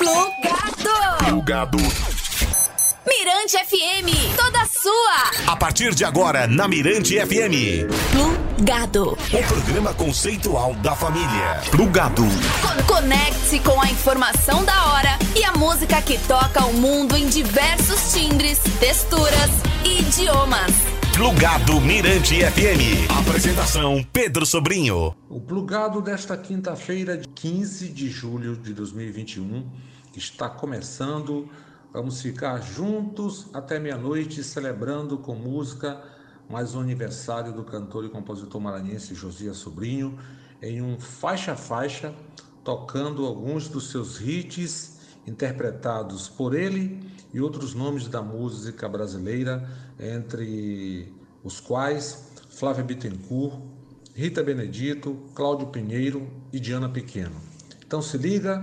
Plugado. Plugado. Mirante FM, toda sua. A partir de agora, na Mirante FM. Plugado. O programa conceitual da família. Plugado. Con- Conecte-se com a informação da hora e a música que toca o mundo em diversos timbres, texturas e idiomas. Plugado Mirante FM. Apresentação Pedro Sobrinho. O plugado desta quinta-feira, de 15 de julho de 2021, está começando. Vamos ficar juntos até meia-noite, celebrando com música mais um aniversário do cantor e compositor maranhense Josias Sobrinho, em um faixa-faixa, tocando alguns dos seus hits interpretados por ele e outros nomes da música brasileira, entre os quais Flávia Bittencourt, Rita Benedito, Cláudio Pinheiro e Diana Pequeno. Então se liga.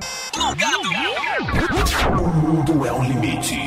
O mundo é o limite.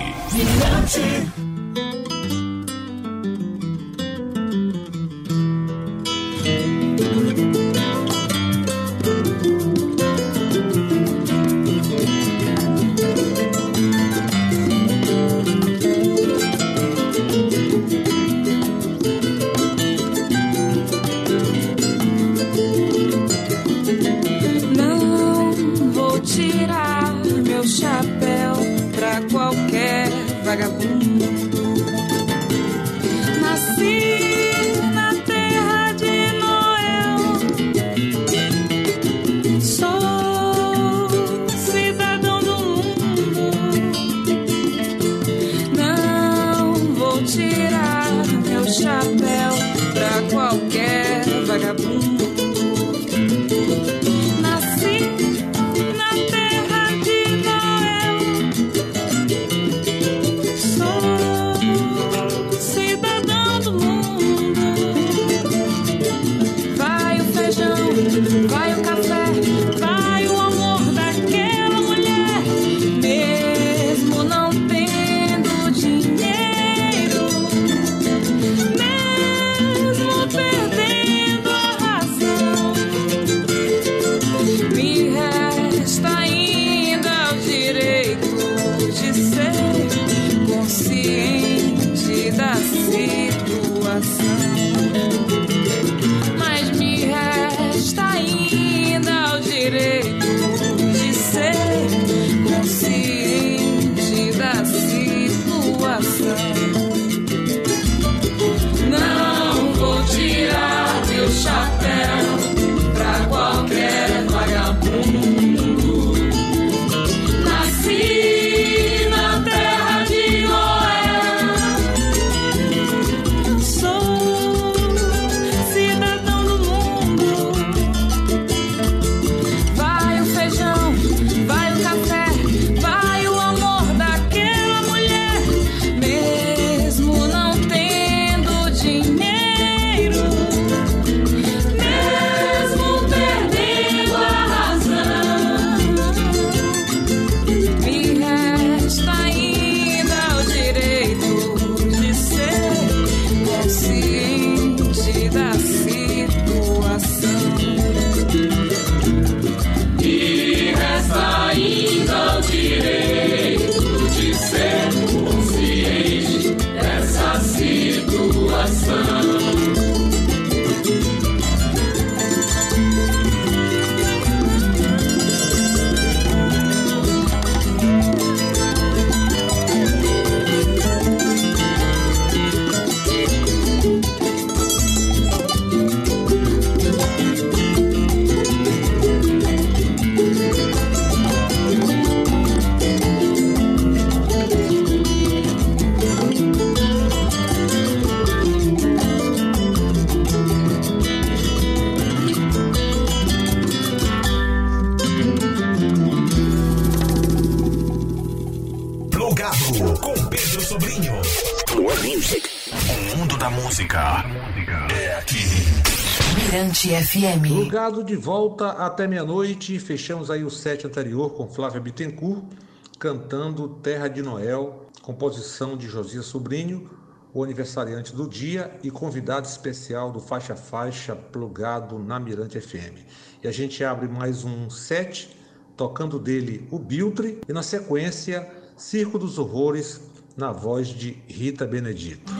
FM. Plugado de volta até meia-noite. Fechamos aí o set anterior com Flávia Bittencourt cantando Terra de Noel, composição de Josias Sobrinho, o aniversariante do dia e convidado especial do Faixa Faixa plugado na Mirante FM. E a gente abre mais um set tocando dele o Biltre e na sequência Circo dos Horrores na voz de Rita Benedito.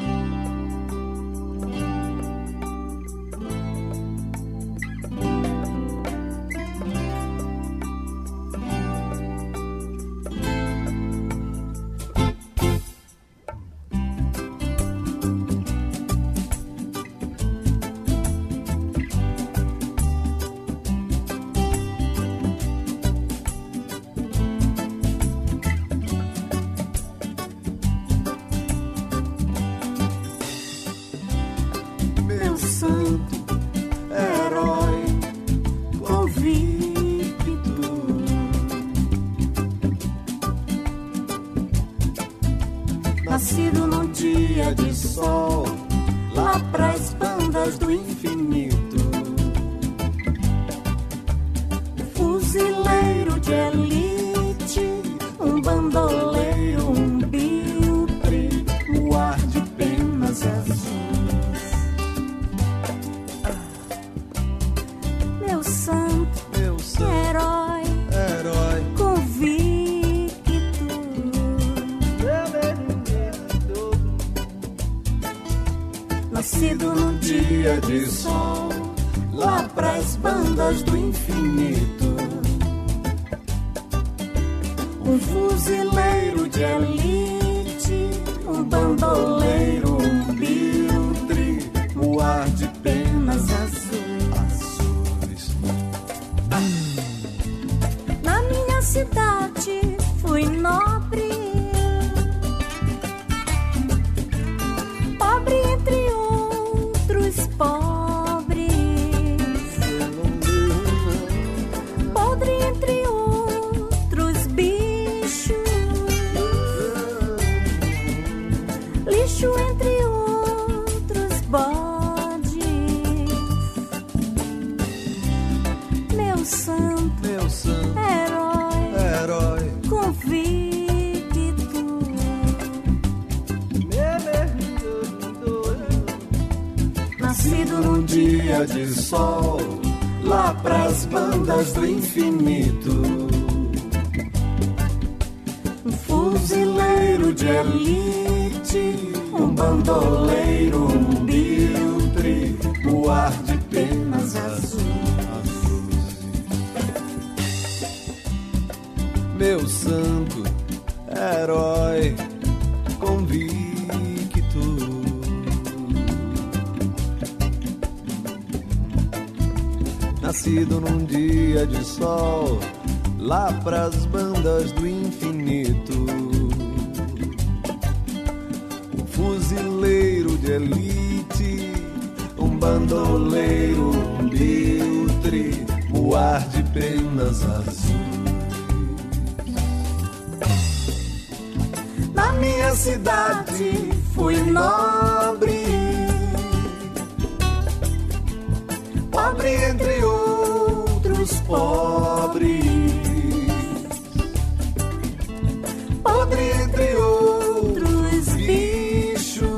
nascido num dia de sol, lá pras bandas do infinito. Um fuzileiro de elite, um bandoleiro, um biltre, o ar de penas azuis. azuis. Na minha cidade de sol, lá pras bandas do infinito. Um fuzileiro de elite, um bandoleiro, um biltre, o ar de penas azuis. Meu santo herói num dia de sol, lá pras bandas do infinito. Um fuzileiro de elite, um bandoleiro, um biltre, o ar de penas azuis. Na minha cidade fui nobre. pobre entre pobre. Pobre entre outros bichos,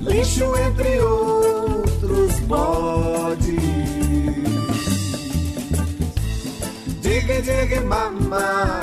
lixo entre outros bodes. Diga, diga, mamãe.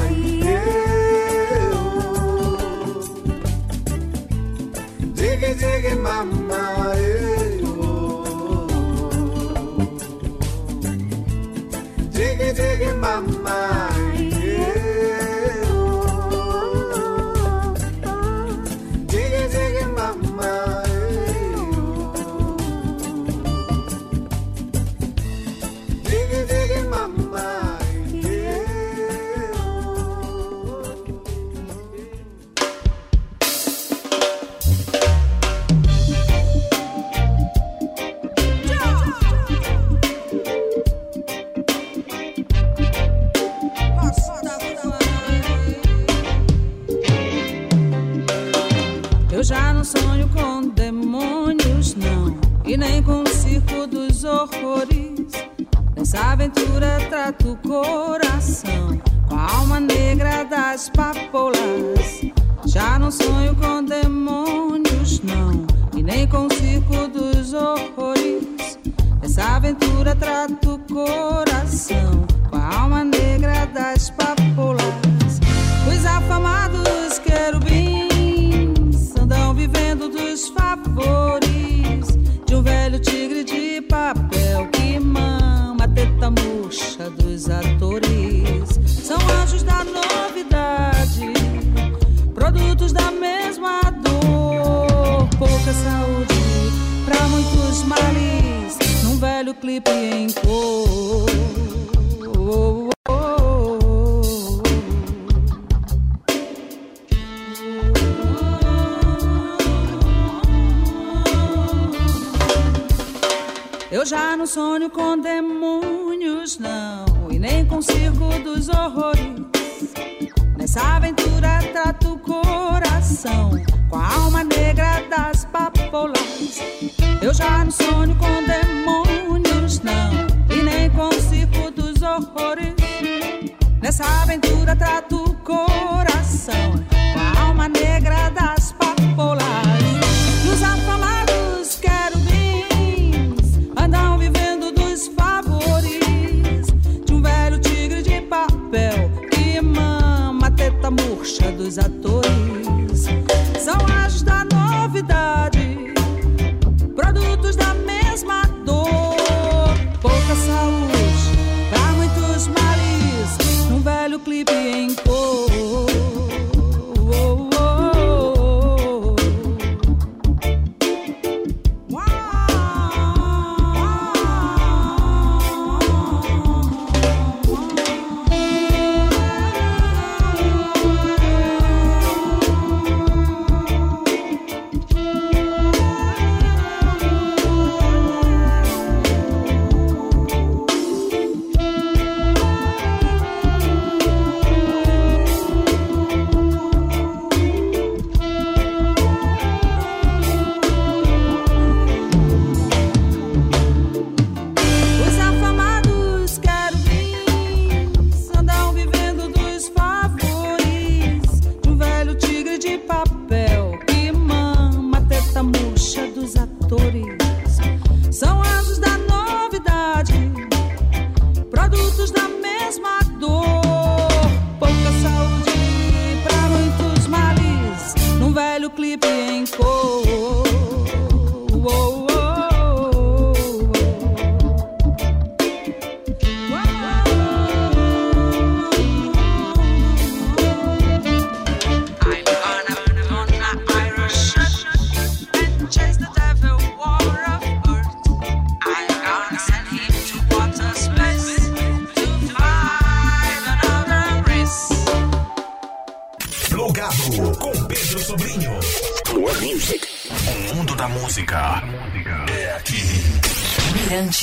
Sonho com demônios, não, e nem com circo dos horrores. Nessa aventura trato o coração com a alma negra das papolas. Eu já não sonho com demônios, não, e nem com circo dos horrores. Nessa aventura trato o coração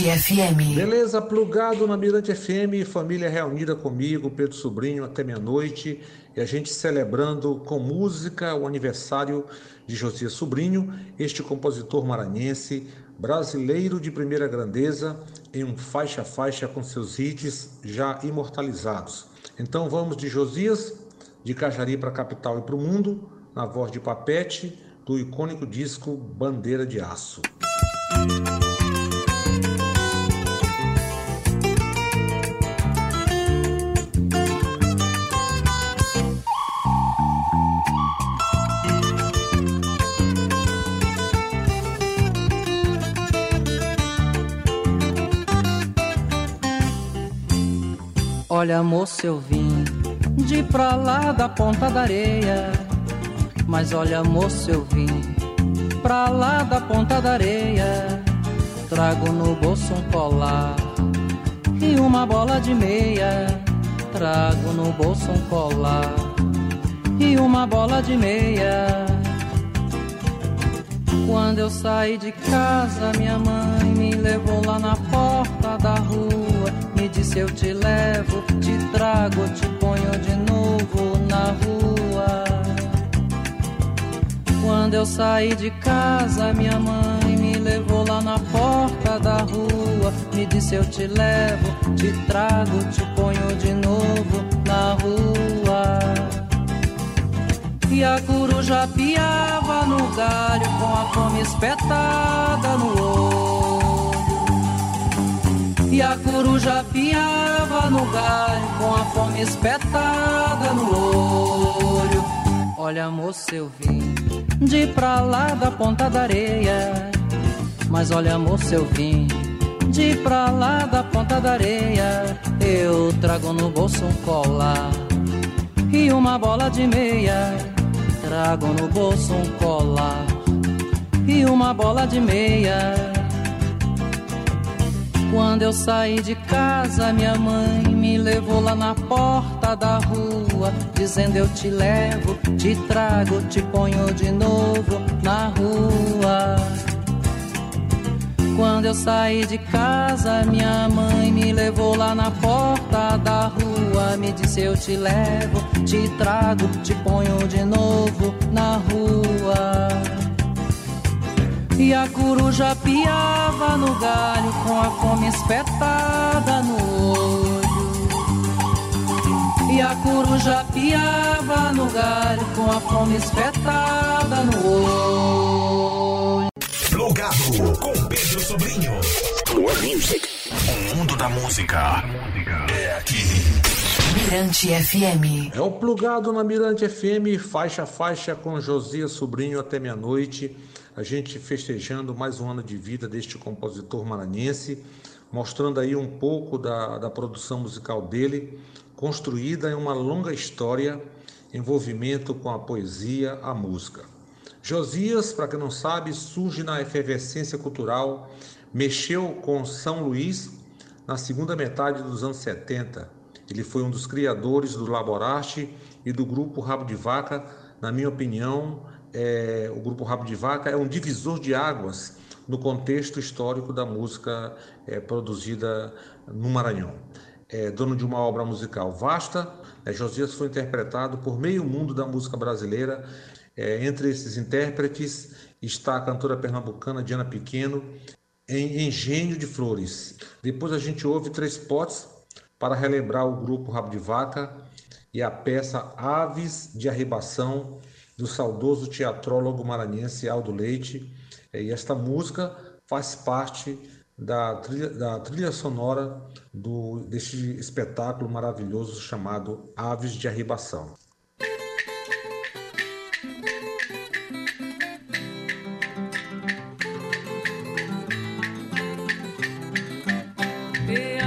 Mirante FM. Beleza, plugado na Mirante FM, família reunida comigo, Pedro Sobrinho, até meia-noite, e a gente celebrando com música o aniversário de Josias Sobrinho, este compositor maranhense, brasileiro de primeira grandeza, em um faixa-faixa com seus hits já imortalizados. Então vamos de Josias, de Cajari para a capital e para o mundo, na voz de Papete, do icônico disco Bandeira de Aço. Olha, moço, eu vim de pra lá da ponta da areia. Mas olha, moço, eu vim pra lá da ponta da areia. Trago no bolso um colar e uma bola de meia. Trago no bolso um colar e uma bola de meia. Quando eu saí de casa, minha mãe me levou lá na porta da rua. Me disse: Eu te levo, te trago, te ponho de novo na rua. Quando eu saí de casa, minha mãe me levou lá na porta da rua. Me disse: Eu te levo, te trago, te ponho de novo na rua. E a coruja piava no galho com a fome espetada no olho. E a coruja piava no galho com a fome espetada no olho. Olha, moço, eu vim de pra lá da ponta da areia. Mas olha, moço, eu vim de pra lá da ponta da areia. Eu trago no bolso um colar e uma bola de meia. Trago no bolso um colar e uma bola de meia. Quando eu saí de casa, minha mãe me levou lá na porta da rua, dizendo eu te levo, te trago, te ponho de novo na rua. Quando eu saí de casa, minha mãe me levou lá na porta da rua. Me disse: Eu te levo, te trago, te ponho de novo na rua. E a coruja piava no galho com a fome espetada no olho. E a coruja piava no galho com a fome espetada no olho. Plugado com Pedro Sobrinho. Plug Music. O mundo da música é aqui. Mirante FM. É o plugado na Mirante FM, faixa a faixa com Josias Sobrinho até meia-noite. A gente festejando mais um ano de vida deste compositor maranhense, mostrando aí um pouco da, da produção musical dele, construída em uma longa história, envolvimento com a poesia, a música. Josias, para quem não sabe, surge na efervescência cultural, mexeu com São Luís na segunda metade dos anos 70. Ele foi um dos criadores do Laborarte e do grupo Rabo de Vaca. Na minha opinião, é, o grupo Rabo de Vaca é um divisor de águas no contexto histórico da música é, produzida no Maranhão. É, dono de uma obra musical vasta, né, Josias foi interpretado por meio mundo da música brasileira é, entre esses intérpretes está a cantora pernambucana Diana Pequeno, em Engenho de Flores. Depois a gente ouve três potes para relembrar o grupo Rabo de Vaca e a peça Aves de Arribação do saudoso teatrólogo maranhense Aldo Leite. É, e esta música faz parte da trilha, da trilha sonora do, deste espetáculo maravilhoso chamado Aves de Arribação. Agora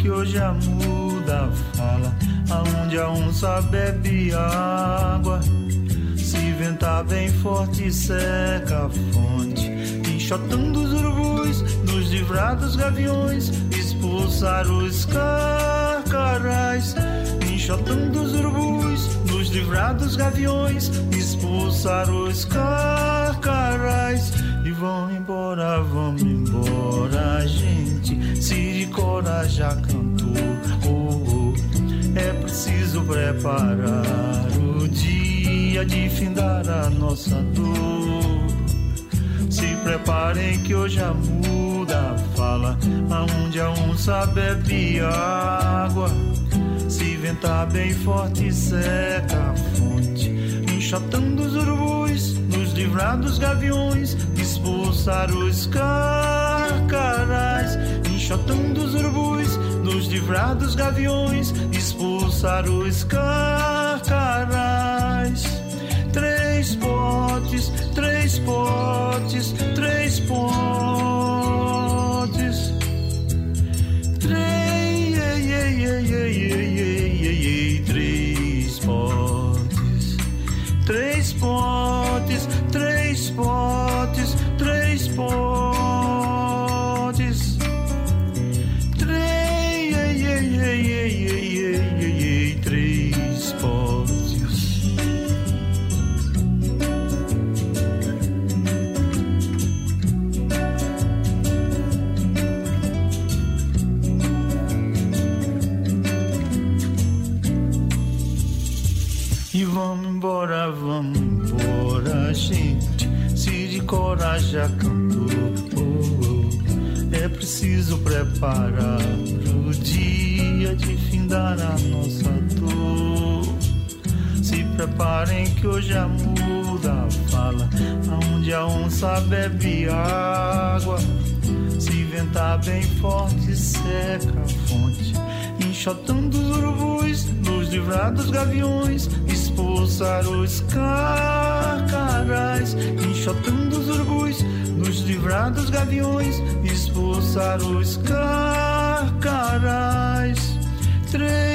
que hoje a muda fala. Aonde a onça bebe água. Se ventar bem forte, seca a fonte. Enxotando os urubus nos livrados gaviões. Expulsar os carcarais. Enxotando os urubus nos livrados gaviões. Expulsar os carcarais. E vão embora, vão embora, gente. Siricora já cantou. Oh, oh. É preciso preparar o dia de findar a nossa dor. Se preparem que hoje a muda fala, aonde a onça bebe água. Se ventar bem forte, seca a fonte, enxotando os urubus, nos livrar dos gaviões, expulsar os carcarais, enxotando os urubus, nos livrar dos gaviões, expulsar os carcarais. Três potes, três potes, três potes.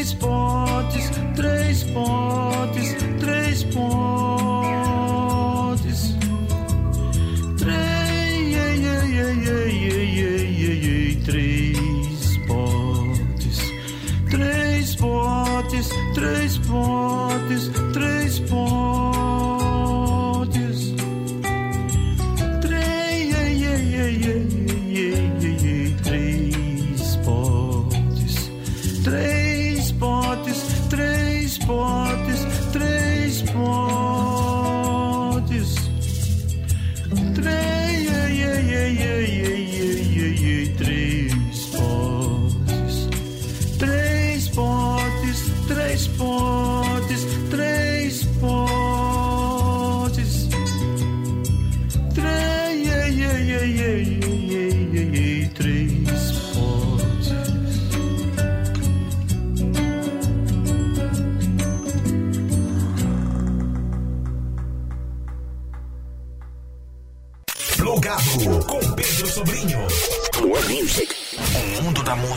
is born.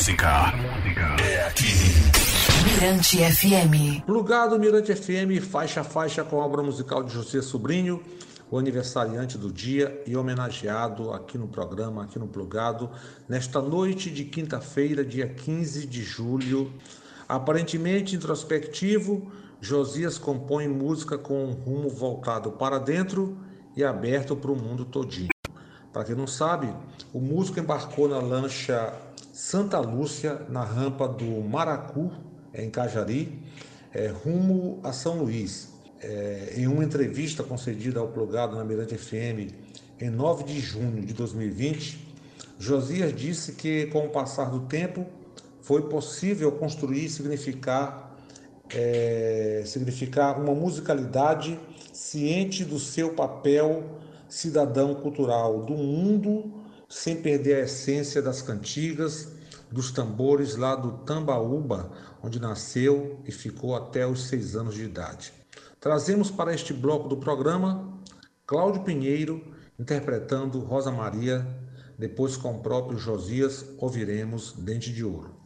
Música é aqui. Mirante FM. Plugado Mirante FM, faixa a faixa com a obra musical de José Sobrinho, o aniversariante do dia e homenageado aqui no programa, aqui no Plugado, nesta noite de quinta-feira, dia 15 de julho. Aparentemente introspectivo, Josias compõe música com um rumo voltado para dentro e aberto para o mundo todinho. Para quem não sabe, o músico embarcou na lancha Santa Lúcia, na rampa do Maracu, em Cajari, é, rumo a São Luís. É, em uma entrevista concedida ao Plugado na Mirante FM em 9 de junho de 2020, Josias disse que, com o passar do tempo, foi possível construir e significar, é, significar uma musicalidade ciente do seu papel cidadão cultural do mundo, sem perder a essência das cantigas, dos tambores lá do Tambaúba, onde nasceu e ficou até os seis anos de idade. Trazemos para este bloco do programa Cláudio Pinheiro interpretando Rosa Maria, depois com o próprio Josias ouviremos Dente de Ouro.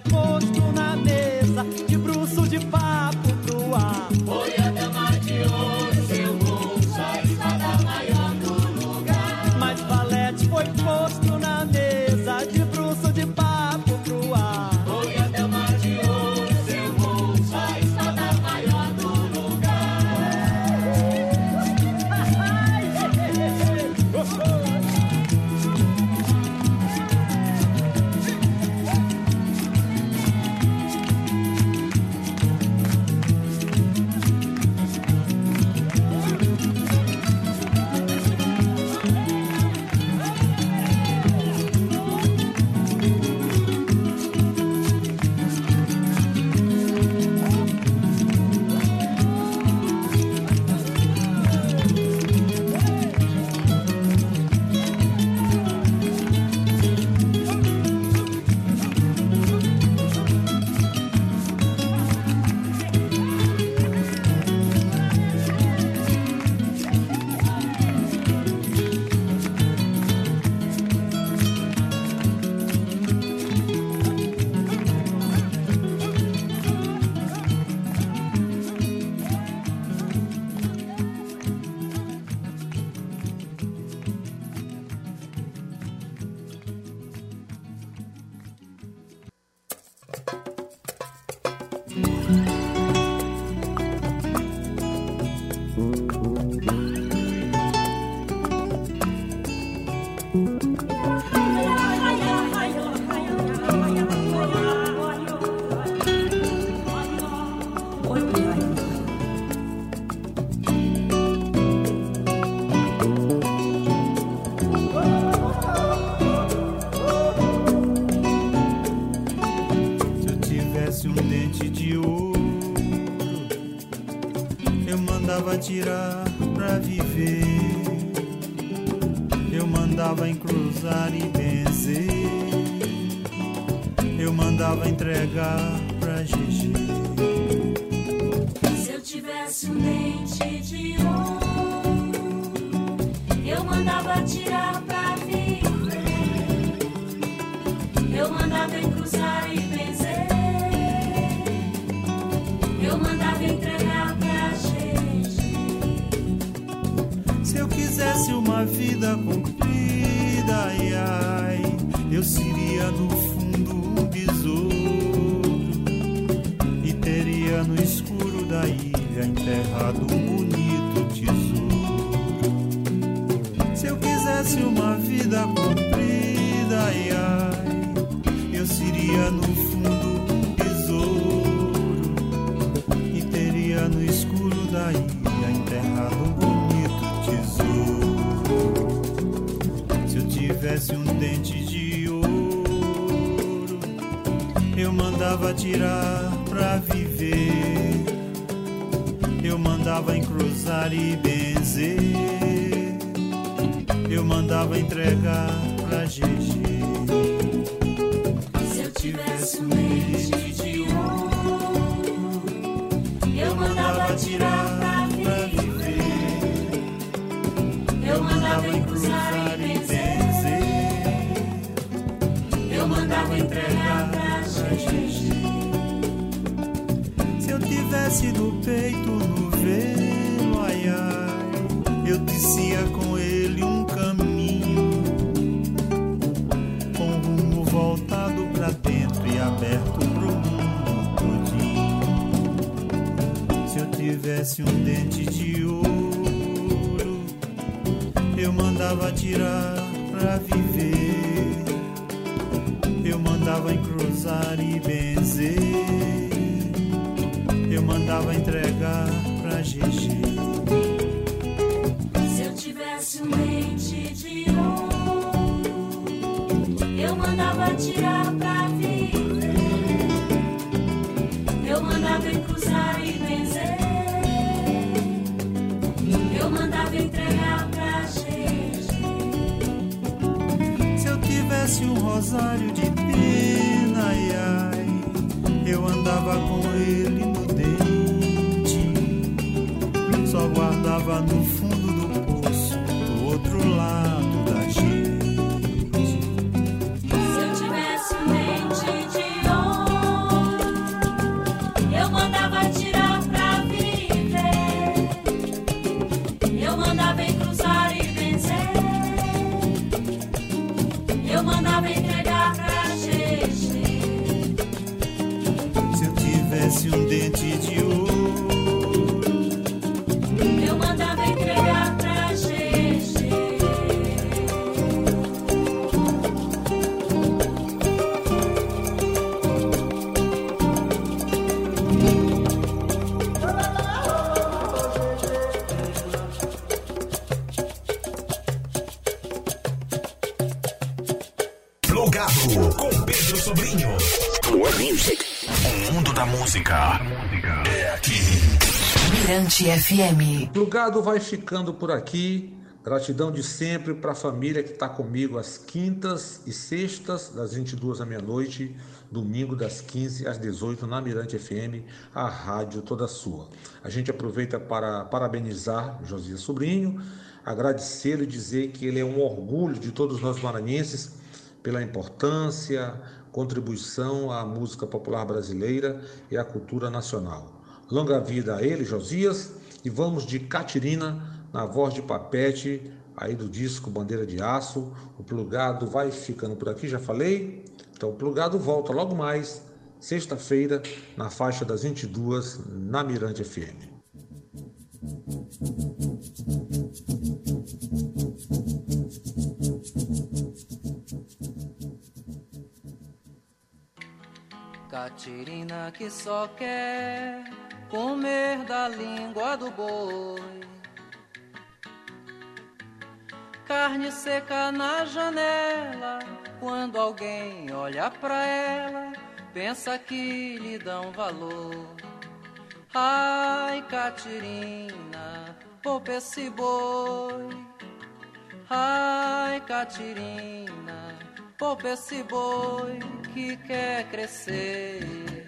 Tirar tirar pra viver. Eu mandava encruzar e benzer. Eu mandava entregar pra GG. Tivesse no peito no velo, ai ai, eu tecia com ele um caminho, com rumo voltado pra dentro e aberto pro mundo todinho. Se eu tivesse um dente de ouro, eu mandava tirar pra viver. Eu mandava encruzar e benzer. Eu mandava entregar pra GG. Se eu tivesse um dente de ouro, eu mandava tirar pra viver. Eu mandava encruzar e benzer. Eu mandava entregar pra gente. Se eu tivesse um rosário de pena, ai, ai, eu andava com ele guardava no música é aqui. Mirante FM. Plugado vai ficando por aqui. Gratidão de sempre para a família que está comigo às quintas e sextas, das 22 à meia-noite, domingo das 15 às 18 na Mirante FM, a rádio toda sua. A gente aproveita para parabenizar Josias Sobrinho, agradecer e dizer que ele é um orgulho de todos nós maranhenses pela importância, contribuição à música popular brasileira e à cultura nacional. Longa vida a ele, Josias, e vamos de Catirina na voz de Papete, aí do disco Bandeira de Aço. O plugado vai ficando por aqui, já falei. Então o plugado volta logo mais, sexta-feira, na faixa das 22, na Mirante FM. Catirina que só quer comer da língua do boi. Carne seca na janela, quando alguém olha pra ela, pensa que lhe dão valor. Ai, Catirina, poupa esse boi. Ai, Catirina, poupa esse boi que quer crescer.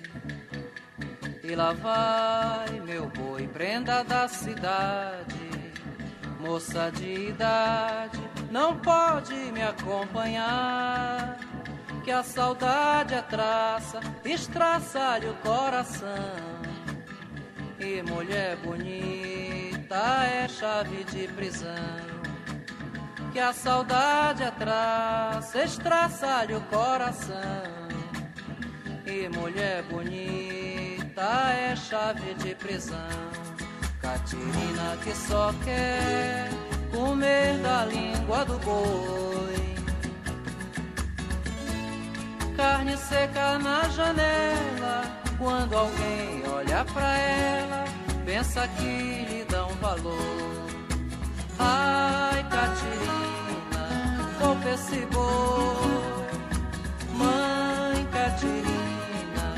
E lá vai meu boi, prenda da cidade, moça de idade, não pode me acompanhar. Que a saudade é traça, estraça-lhe o coração. E mulher bonita é chave de prisão. Que a saudade atrás estraçalha o coração. E mulher bonita é chave de prisão. Catirina que só quer comer da língua do boi. Carne seca na janela, quando alguém olha pra ela, pensa que lhe dão valor. Ai, Catirina, poupa esse boi. Mãe Catirina,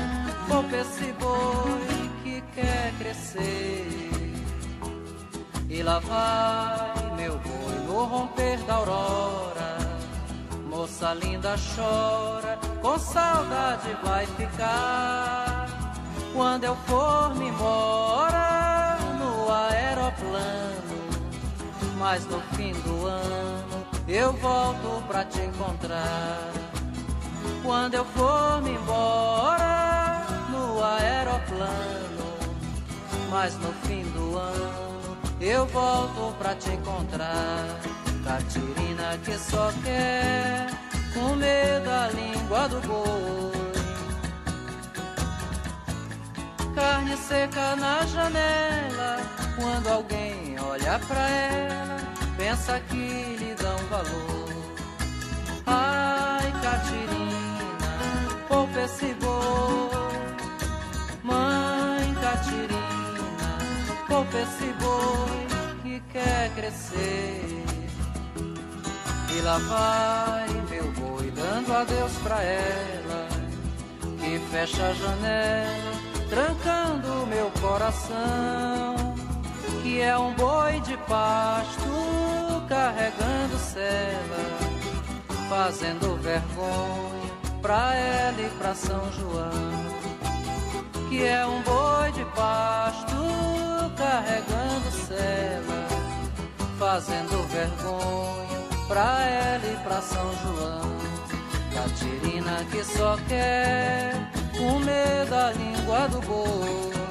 poupa esse boi que quer crescer. E lá vai meu boi no romper da aurora. Moça linda chora, com saudade vai ficar. Quando eu for me embora no aeroplano, mas no fim do ano eu volto pra te encontrar. Quando eu for me embora no aeroplano, mas no fim do ano eu volto pra te encontrar. Catirina que só quer comer da língua do boi. Carne seca na janela, quando alguém olha pra ela, pensa que lhe dão valor. Ai, Catirina, poupa esse boi. Mãe Catirina, poupa esse boi que quer crescer. E lá vai meu boi dando adeus pra ela, que fecha a janela, trancando meu coração. Que é um boi de pasto carregando cela, fazendo vergonha pra ela e pra São João. Que é um boi de pasto carregando cela, fazendo vergonha pra ela e pra São João. Catirina que só quer comer da língua do boi.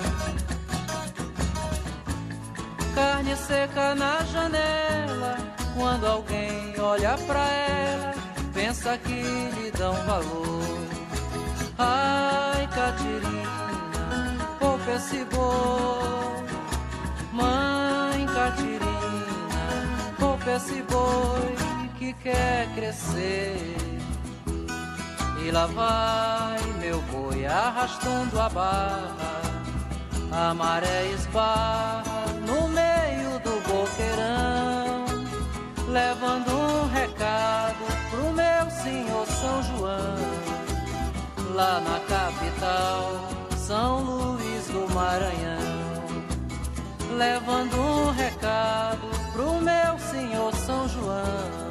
Carne seca na janela, quando alguém olha pra ela, pensa que lhe dão valor. Ai, Catirina, poupa esse boi. Mãe Catirina, poupa esse boi que quer crescer. E lá vai meu boi arrastando a barra, a maré esbarra levando um recado pro meu senhor São João, lá na capital, São Luís do Maranhão levando um recado pro meu senhor São João,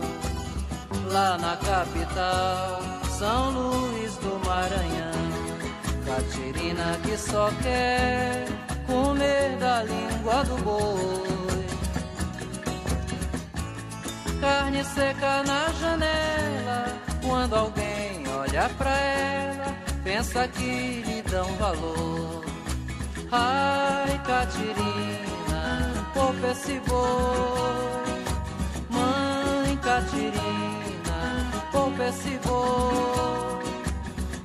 lá na capital, São Luís do Maranhão. Catirina que só quer comer da língua do boi. Carne seca na janela, quando alguém olha pra ela, pensa que lhe dão valor. Ai, Catirina, poupa esse boi. Mãe Catirina, poupa esse boi.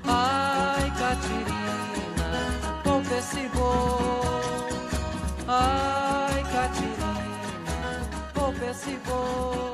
Ai, Catirina, poupa esse boi. Ai, Catirina, poupa esse boi.